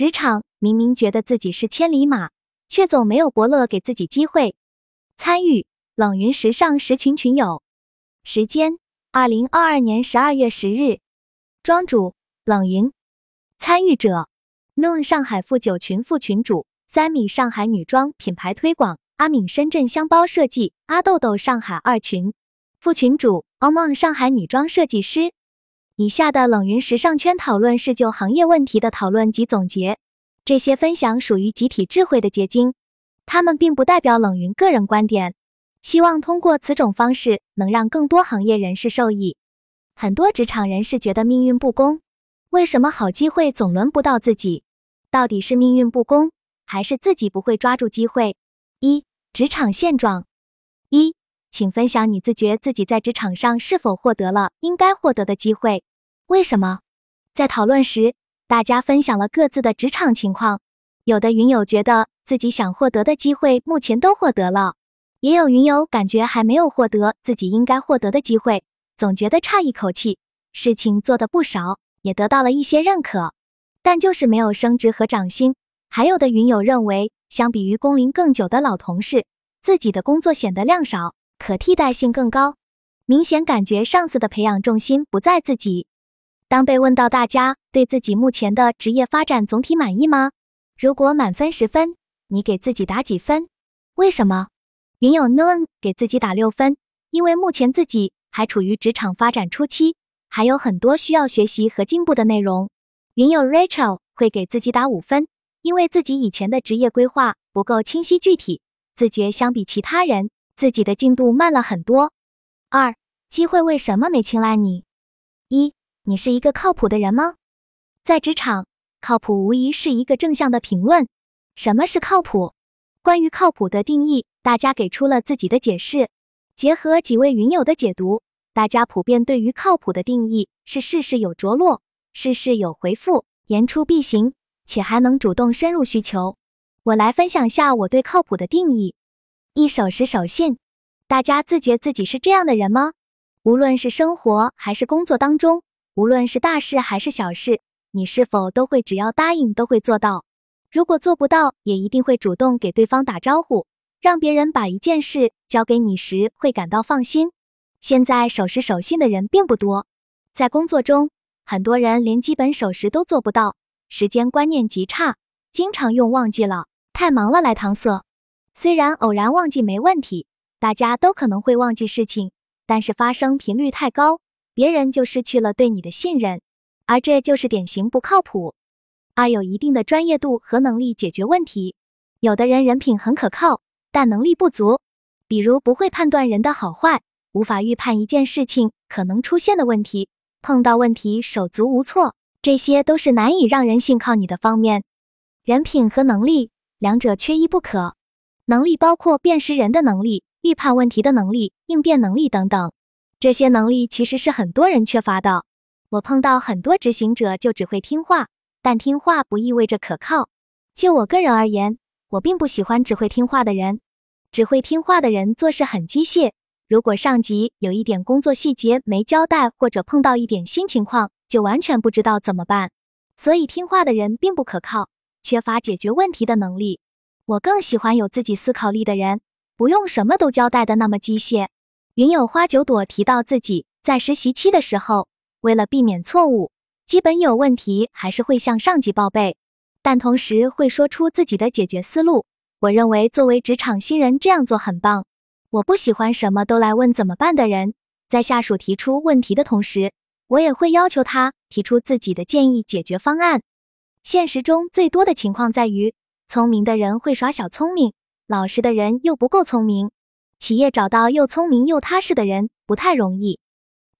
职场明明觉得自己是千里马，却总没有伯乐给自己机会参与。冷云时尚十群群友，时间：二零二二年十二月十日。庄主：冷云。参与者：Noon 上海富九群副群主，Sammy 上海女装品牌推广，阿敏深圳箱包设计，阿豆豆上海二群副群主，Omon 上海女装设计师。以下的冷云时尚圈讨论是就行业问题的讨论及总结，这些分享属于集体智慧的结晶，他们并不代表冷云个人观点。希望通过此种方式能让更多行业人士受益。很多职场人士觉得命运不公，为什么好机会总轮不到自己？到底是命运不公，还是自己不会抓住机会？一、职场现状。一，请分享你自觉自己在职场上是否获得了应该获得的机会。为什么？在讨论时，大家分享了各自的职场情况。有的云友觉得自己想获得的机会目前都获得了，也有云友感觉还没有获得自己应该获得的机会，总觉得差一口气。事情做的不少，也得到了一些认可，但就是没有升职和涨薪。还有的云友认为，相比于工龄更久的老同事，自己的工作显得量少，可替代性更高，明显感觉上司的培养重心不在自己。当被问到大家对自己目前的职业发展总体满意吗？如果满分十分，你给自己打几分？为什么？云友 Noon 给自己打六分，因为目前自己还处于职场发展初期，还有很多需要学习和进步的内容。云友 Rachel 会给自己打五分，因为自己以前的职业规划不够清晰具体，自觉相比其他人，自己的进度慢了很多。二，机会为什么没青睐你？一。你是一个靠谱的人吗？在职场，靠谱无疑是一个正向的评论。什么是靠谱？关于靠谱的定义，大家给出了自己的解释。结合几位云友的解读，大家普遍对于靠谱的定义是事事有着落，事事有回复，言出必行，且还能主动深入需求。我来分享下我对靠谱的定义：一守时守信。大家自觉自己是这样的人吗？无论是生活还是工作当中。无论是大事还是小事，你是否都会只要答应都会做到？如果做不到，也一定会主动给对方打招呼，让别人把一件事交给你时会感到放心。现在守时守信的人并不多，在工作中，很多人连基本守时都做不到，时间观念极差，经常用忘记了、太忙了来搪塞。虽然偶然忘记没问题，大家都可能会忘记事情，但是发生频率太高。别人就失去了对你的信任，而这就是典型不靠谱。二有一定的专业度和能力解决问题。有的人人品很可靠，但能力不足，比如不会判断人的好坏，无法预判一件事情可能出现的问题，碰到问题手足无措，这些都是难以让人信靠你的方面。人品和能力两者缺一不可。能力包括辨识人的能力、预判问题的能力、应变能力等等。这些能力其实是很多人缺乏的。我碰到很多执行者就只会听话，但听话不意味着可靠。就我个人而言，我并不喜欢只会听话的人。只会听话的人做事很机械，如果上级有一点工作细节没交代，或者碰到一点新情况，就完全不知道怎么办。所以听话的人并不可靠，缺乏解决问题的能力。我更喜欢有自己思考力的人，不用什么都交代的那么机械。云友花九朵提到自己在实习期的时候，为了避免错误，基本有问题还是会向上级报备，但同时会说出自己的解决思路。我认为作为职场新人这样做很棒。我不喜欢什么都来问怎么办的人。在下属提出问题的同时，我也会要求他提出自己的建议解决方案。现实中最多的情况在于，聪明的人会耍小聪明，老实的人又不够聪明。企业找到又聪明又踏实的人不太容易，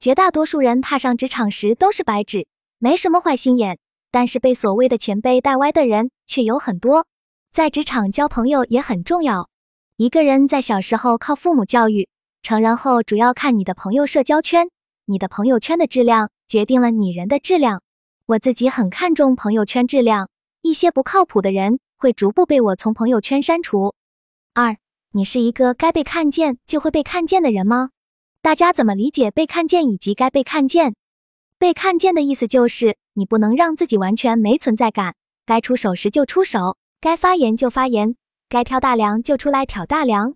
绝大多数人踏上职场时都是白纸，没什么坏心眼，但是被所谓的前辈带歪的人却有很多。在职场交朋友也很重要。一个人在小时候靠父母教育，成人后主要看你的朋友社交圈，你的朋友圈的质量决定了你人的质量。我自己很看重朋友圈质量，一些不靠谱的人会逐步被我从朋友圈删除。二。你是一个该被看见就会被看见的人吗？大家怎么理解被看见以及该被看见？被看见的意思就是你不能让自己完全没存在感，该出手时就出手，该发言就发言，该挑大梁就出来挑大梁，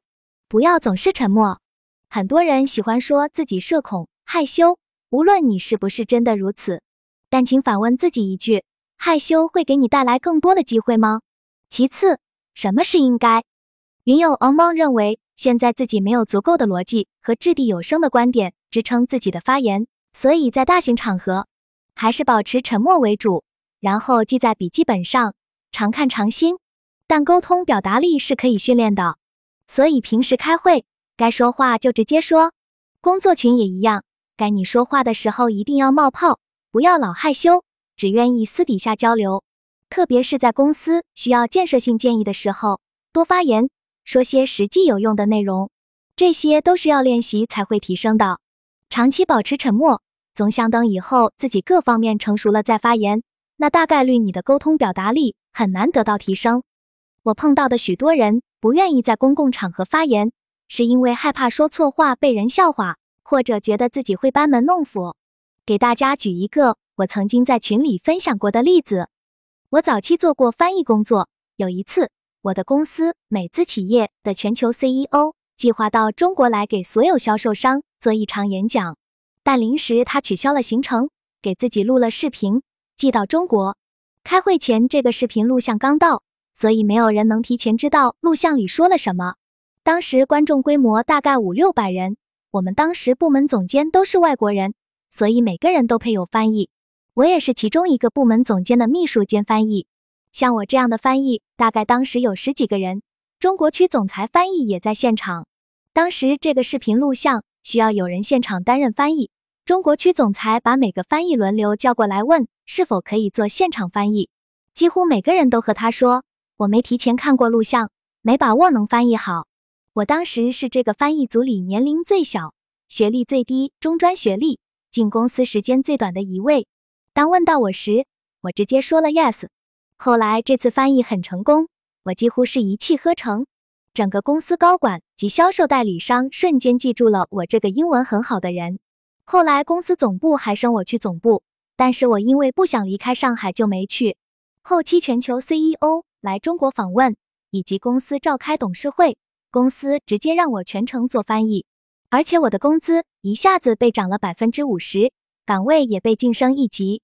不要总是沉默。很多人喜欢说自己社恐、害羞，无论你是不是真的如此，但请反问自己一句：害羞会给你带来更多的机会吗？其次，什么是应该？云友昂邦认为，现在自己没有足够的逻辑和掷地有声的观点支撑自己的发言，所以在大型场合还是保持沉默为主。然后记在笔记本上，常看常新。但沟通表达力是可以训练的，所以平时开会该说话就直接说。工作群也一样，该你说话的时候一定要冒泡，不要老害羞，只愿意私底下交流。特别是在公司需要建设性建议的时候，多发言，说些实际有用的内容。这些都是要练习才会提升的。长期保持沉默，总想等以后自己各方面成熟了再发言。那大概率你的沟通表达力很难得到提升。我碰到的许多人不愿意在公共场合发言，是因为害怕说错话被人笑话，或者觉得自己会班门弄斧。给大家举一个我曾经在群里分享过的例子：我早期做过翻译工作，有一次我的公司美资企业的全球 CEO 计划到中国来给所有销售商做一场演讲，但临时他取消了行程，给自己录了视频。寄到中国，开会前这个视频录像刚到，所以没有人能提前知道录像里说了什么。当时观众规模大概五六百人，我们当时部门总监都是外国人，所以每个人都配有翻译。我也是其中一个部门总监的秘书兼翻译。像我这样的翻译，大概当时有十几个人。中国区总裁翻译也在现场。当时这个视频录像需要有人现场担任翻译。中国区总裁把每个翻译轮流叫过来，问是否可以做现场翻译。几乎每个人都和他说：“我没提前看过录像，没把握能翻译好。”我当时是这个翻译组里年龄最小、学历最低、中专学历、进公司时间最短的一位。当问到我时，我直接说了 yes。后来这次翻译很成功，我几乎是一气呵成，整个公司高管及销售代理商瞬间记住了我这个英文很好的人。后来公司总部还升我去总部，但是我因为不想离开上海就没去。后期全球 CEO 来中国访问，以及公司召开董事会，公司直接让我全程做翻译，而且我的工资一下子被涨了百分之五十，岗位也被晋升一级。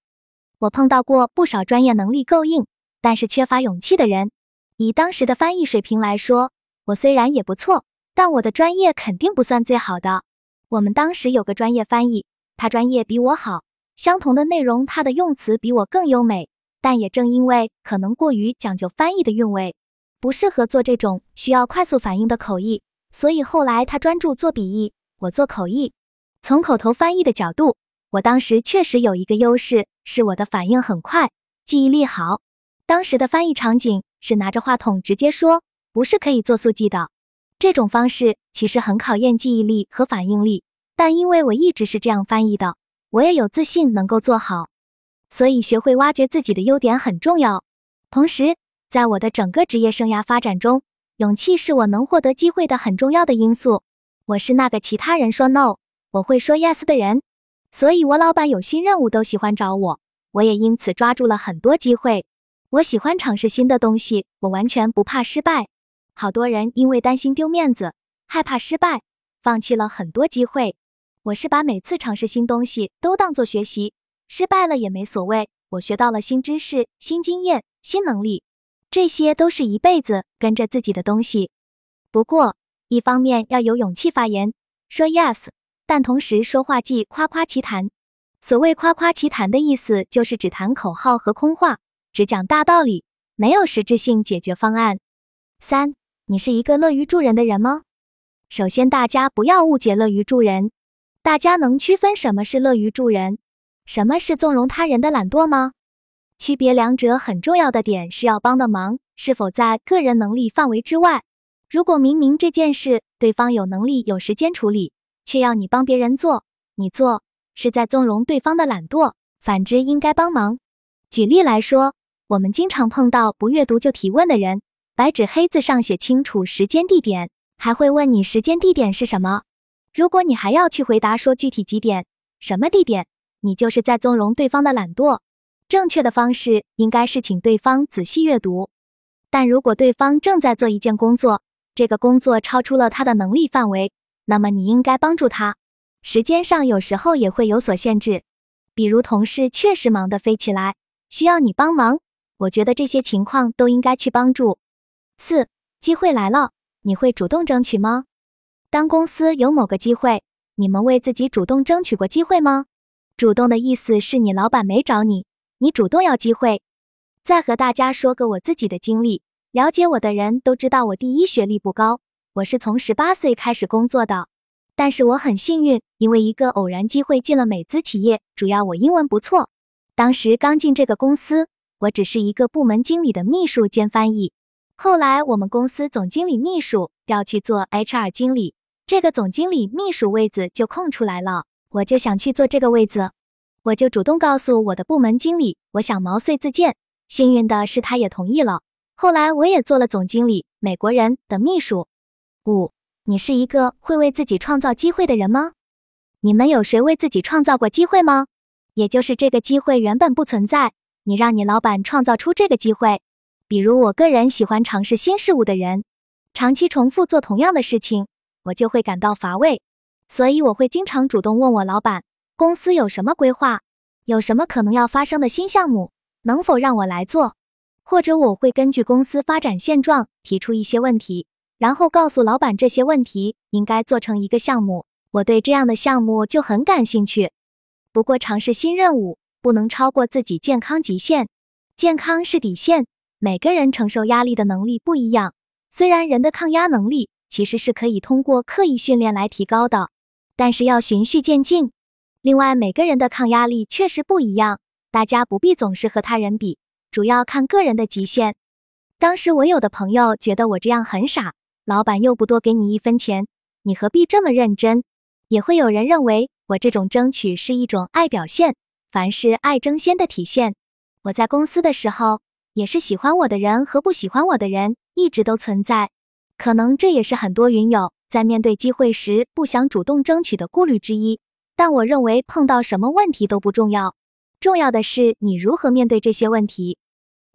我碰到过不少专业能力够硬，但是缺乏勇气的人。以当时的翻译水平来说，我虽然也不错，但我的专业肯定不算最好的。我们当时有个专业翻译，他专业比我好，相同的内容，他的用词比我更优美。但也正因为可能过于讲究翻译的韵味，不适合做这种需要快速反应的口译，所以后来他专注做笔译，我做口译。从口头翻译的角度，我当时确实有一个优势，是我的反应很快，记忆力好。当时的翻译场景是拿着话筒直接说，不是可以做速记的。这种方式其实很考验记忆力和反应力，但因为我一直是这样翻译的，我也有自信能够做好。所以学会挖掘自己的优点很重要。同时，在我的整个职业生涯发展中，勇气是我能获得机会的很重要的因素。我是那个其他人说 no，我会说 yes 的人，所以我老板有新任务都喜欢找我，我也因此抓住了很多机会。我喜欢尝试新的东西，我完全不怕失败。好多人因为担心丢面子，害怕失败，放弃了很多机会。我是把每次尝试新东西都当做学习，失败了也没所谓。我学到了新知识、新经验、新能力，这些都是一辈子跟着自己的东西。不过，一方面要有勇气发言，说 yes，但同时说话忌夸夸其谈。所谓夸夸其谈的意思，就是只谈口号和空话，只讲大道理，没有实质性解决方案。三。你是一个乐于助人的人吗？首先，大家不要误解乐于助人。大家能区分什么是乐于助人，什么是纵容他人的懒惰吗？区别两者很重要的点是要帮的忙是否在个人能力范围之外。如果明明这件事对方有能力有时间处理，却要你帮别人做，你做是在纵容对方的懒惰。反之，应该帮忙。举例来说，我们经常碰到不阅读就提问的人。白纸黑字上写清楚时间地点，还会问你时间地点是什么。如果你还要去回答说具体几点、什么地点，你就是在纵容对方的懒惰。正确的方式应该是请对方仔细阅读。但如果对方正在做一件工作，这个工作超出了他的能力范围，那么你应该帮助他。时间上有时候也会有所限制，比如同事确实忙得飞起来，需要你帮忙。我觉得这些情况都应该去帮助。四，机会来了，你会主动争取吗？当公司有某个机会，你们为自己主动争取过机会吗？主动的意思是你老板没找你，你主动要机会。再和大家说个我自己的经历，了解我的人都知道我第一学历不高，我是从十八岁开始工作的。但是我很幸运，因为一个偶然机会进了美资企业，主要我英文不错。当时刚进这个公司，我只是一个部门经理的秘书兼翻译。后来我们公司总经理秘书调去做 HR 经理，这个总经理秘书位子就空出来了。我就想去做这个位子，我就主动告诉我的部门经理，我想毛遂自荐。幸运的是，他也同意了。后来我也做了总经理，美国人的秘书。五，你是一个会为自己创造机会的人吗？你们有谁为自己创造过机会吗？也就是这个机会原本不存在，你让你老板创造出这个机会。比如我个人喜欢尝试新事物的人，长期重复做同样的事情，我就会感到乏味。所以我会经常主动问我老板，公司有什么规划，有什么可能要发生的新项目，能否让我来做？或者我会根据公司发展现状提出一些问题，然后告诉老板这些问题应该做成一个项目。我对这样的项目就很感兴趣。不过尝试新任务不能超过自己健康极限，健康是底线。每个人承受压力的能力不一样，虽然人的抗压能力其实是可以通过刻意训练来提高的。但是要循序渐进。另外，每个人的抗压力确实不一样，大家不必总是和他人比，主要看个人的极限。当时我有的朋友觉得我这样很傻，老板又不多给你一分钱，你何必这么认真？也会有人认为我这种争取是一种爱表现，凡是爱争先的体现。我在公司的时候，也是喜欢我的人和不喜欢我的人一直都存在，可能这也是很多云友。在面对机会时，不想主动争取的顾虑之一。但我认为碰到什么问题都不重要，重要的是你如何面对这些问题。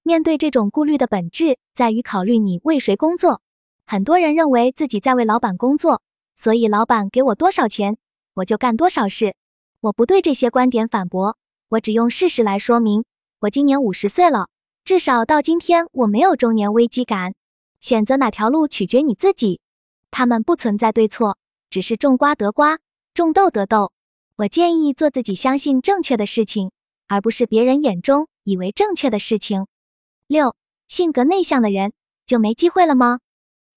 面对这种顾虑的本质，在于考虑你为谁工作。很多人认为自己在为老板工作，所以老板给我多少钱，我就干多少事。我不对这些观点反驳，我只用事实来说明。我今年五十岁了，至少到今天我没有中年危机感。选择哪条路取决你自己。他们不存在对错，只是种瓜得瓜，种豆得豆。我建议做自己相信正确的事情，而不是别人眼中以为正确的事情。六，性格内向的人就没机会了吗？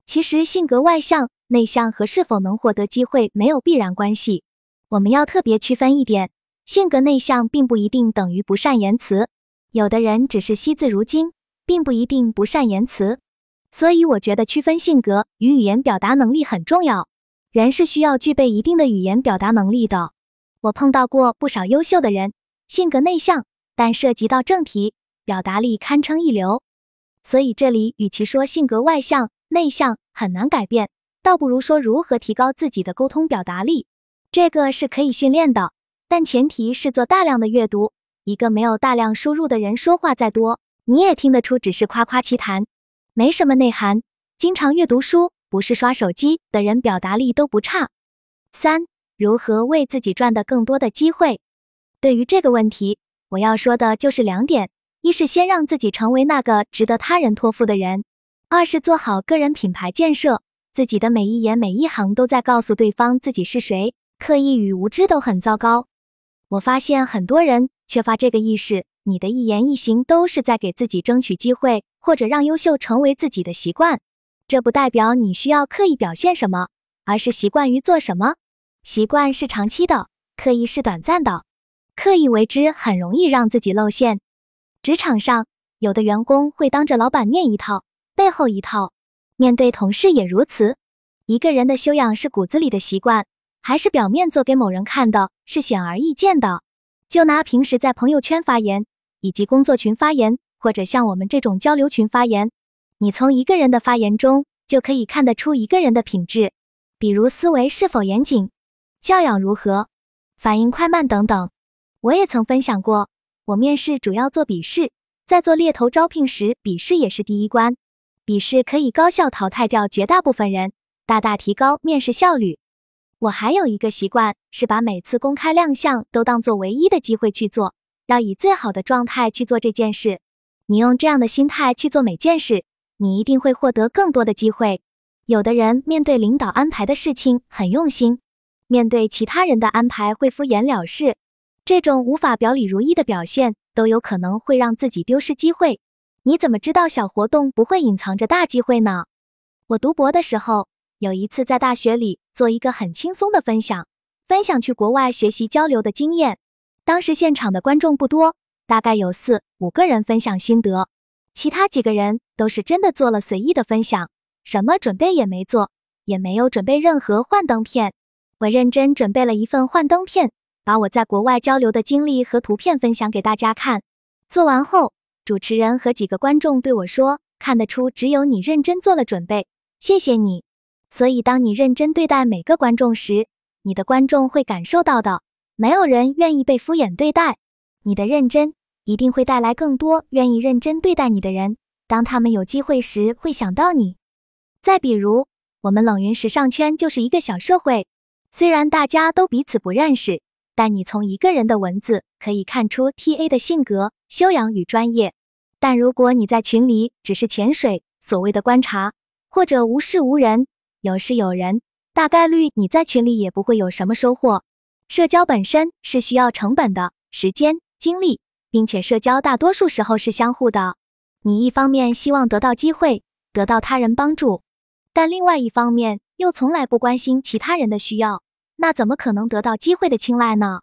其实性格外向、内向和是否能获得机会没有必然关系。我们要特别区分一点，性格内向并不一定等于不善言辞，有的人只是惜字如金，并不一定不善言辞。所以我觉得区分性格与语言表达能力很重要。人是需要具备一定的语言表达能力的。我碰到过不少优秀的人，性格内向，但涉及到正题，表达力堪称一流。所以这里与其说性格外向、内向很难改变，倒不如说如何提高自己的沟通表达力。这个是可以训练的，但前提是做大量的阅读。一个没有大量输入的人说话再多，你也听得出只是夸夸其谈。没什么内涵，经常阅读书，不是刷手机的人，表达力都不差。三，如何为自己赚的更多的机会？对于这个问题，我要说的就是两点：一是先让自己成为那个值得他人托付的人；二是做好个人品牌建设。自己的每一言每一行都在告诉对方自己是谁，刻意与无知都很糟糕。我发现很多人缺乏这个意识。你的一言一行都是在给自己争取机会，或者让优秀成为自己的习惯。这不代表你需要刻意表现什么，而是习惯于做什么。习惯是长期的，刻意是短暂的。刻意为之很容易让自己露馅。职场上，有的员工会当着老板面一套，背后一套；面对同事也如此。一个人的修养是骨子里的习惯，还是表面做给某人看的，是显而易见的。就拿平时在朋友圈发言。以及工作群发言，或者像我们这种交流群发言，你从一个人的发言中就可以看得出一个人的品质，比如思维是否严谨，教养如何，反应快慢等等。我也曾分享过，我面试主要做笔试，在做猎头招聘时，笔试也是第一关。笔试可以高效淘汰掉绝大部分人，大大提高面试效率。我还有一个习惯，是把每次公开亮相都当做唯一的机会去做，要以最好的状态去做这件事。你用这样的心态去做每件事，你一定会获得更多的机会。有的人面对领导安排的事情很用心，面对其他人的安排会敷衍了事，这种无法表里如一的表现，都有可能会让自己丢失机会。你怎么知道小活动不会隐藏着大机会呢？我读博的时候。有一次在大学里做一个很轻松的分享，分享去国外学习交流的经验。当时现场的观众不多，大概有四五个人分享心得，其他几个人都是真的做了随意的分享，什么准备也没做，也没有准备任何幻灯片。我认真准备了一份幻灯片，把我在国外交流的经历和图片分享给大家看。做完后，主持人和几个观众对我说：“看得出只有你认真做了准备，谢谢你。”所以，当你认真对待每个观众时，你的观众会感受到的。没有人愿意被敷衍对待，你的认真一定会带来更多愿意认真对待你的人。当他们有机会时，会想到你。再比如，我们冷云时尚圈就是一个小社会，虽然大家都彼此不认识，但你从一个人的文字可以看出 TA 的性格、修养与专业。但如果你在群里只是潜水，所谓的观察，或者无事无人。有事有人，大概率你在群里也不会有什么收获。社交本身是需要成本的，时间、精力，并且社交大多数时候是相互的。你一方面希望得到机会，得到他人帮助，但另外一方面又从来不关心其他人的需要，那怎么可能得到机会的青睐呢？